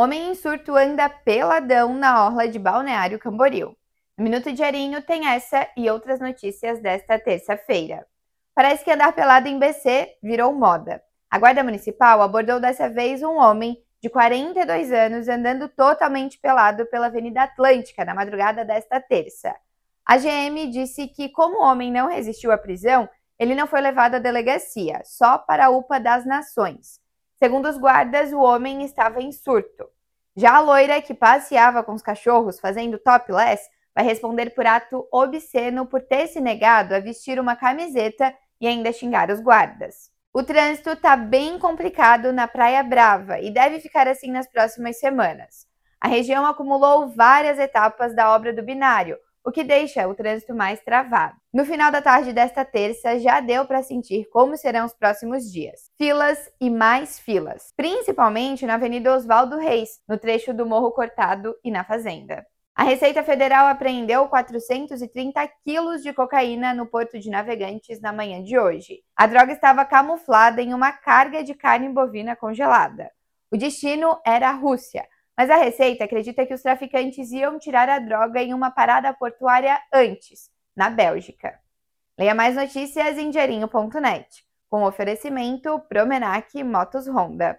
Homem em surto anda peladão na orla de Balneário Camboriú. No Minuto Diarinho tem essa e outras notícias desta terça-feira. Parece que andar pelado em BC virou moda. A Guarda Municipal abordou dessa vez um homem de 42 anos andando totalmente pelado pela Avenida Atlântica na madrugada desta terça. A GM disse que, como o homem não resistiu à prisão, ele não foi levado à delegacia, só para a UPA das Nações. Segundo os guardas, o homem estava em surto. Já a loira, que passeava com os cachorros fazendo topless, vai responder por ato obsceno por ter se negado a vestir uma camiseta e ainda xingar os guardas. O trânsito está bem complicado na Praia Brava e deve ficar assim nas próximas semanas. A região acumulou várias etapas da obra do binário, o que deixa o trânsito mais travado. No final da tarde desta terça, já deu para sentir como serão os próximos dias. Filas e mais filas, principalmente na Avenida Oswaldo Reis, no trecho do Morro Cortado e na Fazenda. A Receita Federal apreendeu 430 quilos de cocaína no Porto de Navegantes na manhã de hoje. A droga estava camuflada em uma carga de carne bovina congelada. O destino era a Rússia, mas a Receita acredita que os traficantes iam tirar a droga em uma parada portuária antes, na Bélgica. Leia mais notícias em diarinho.net, com oferecimento Promenac Motos Honda.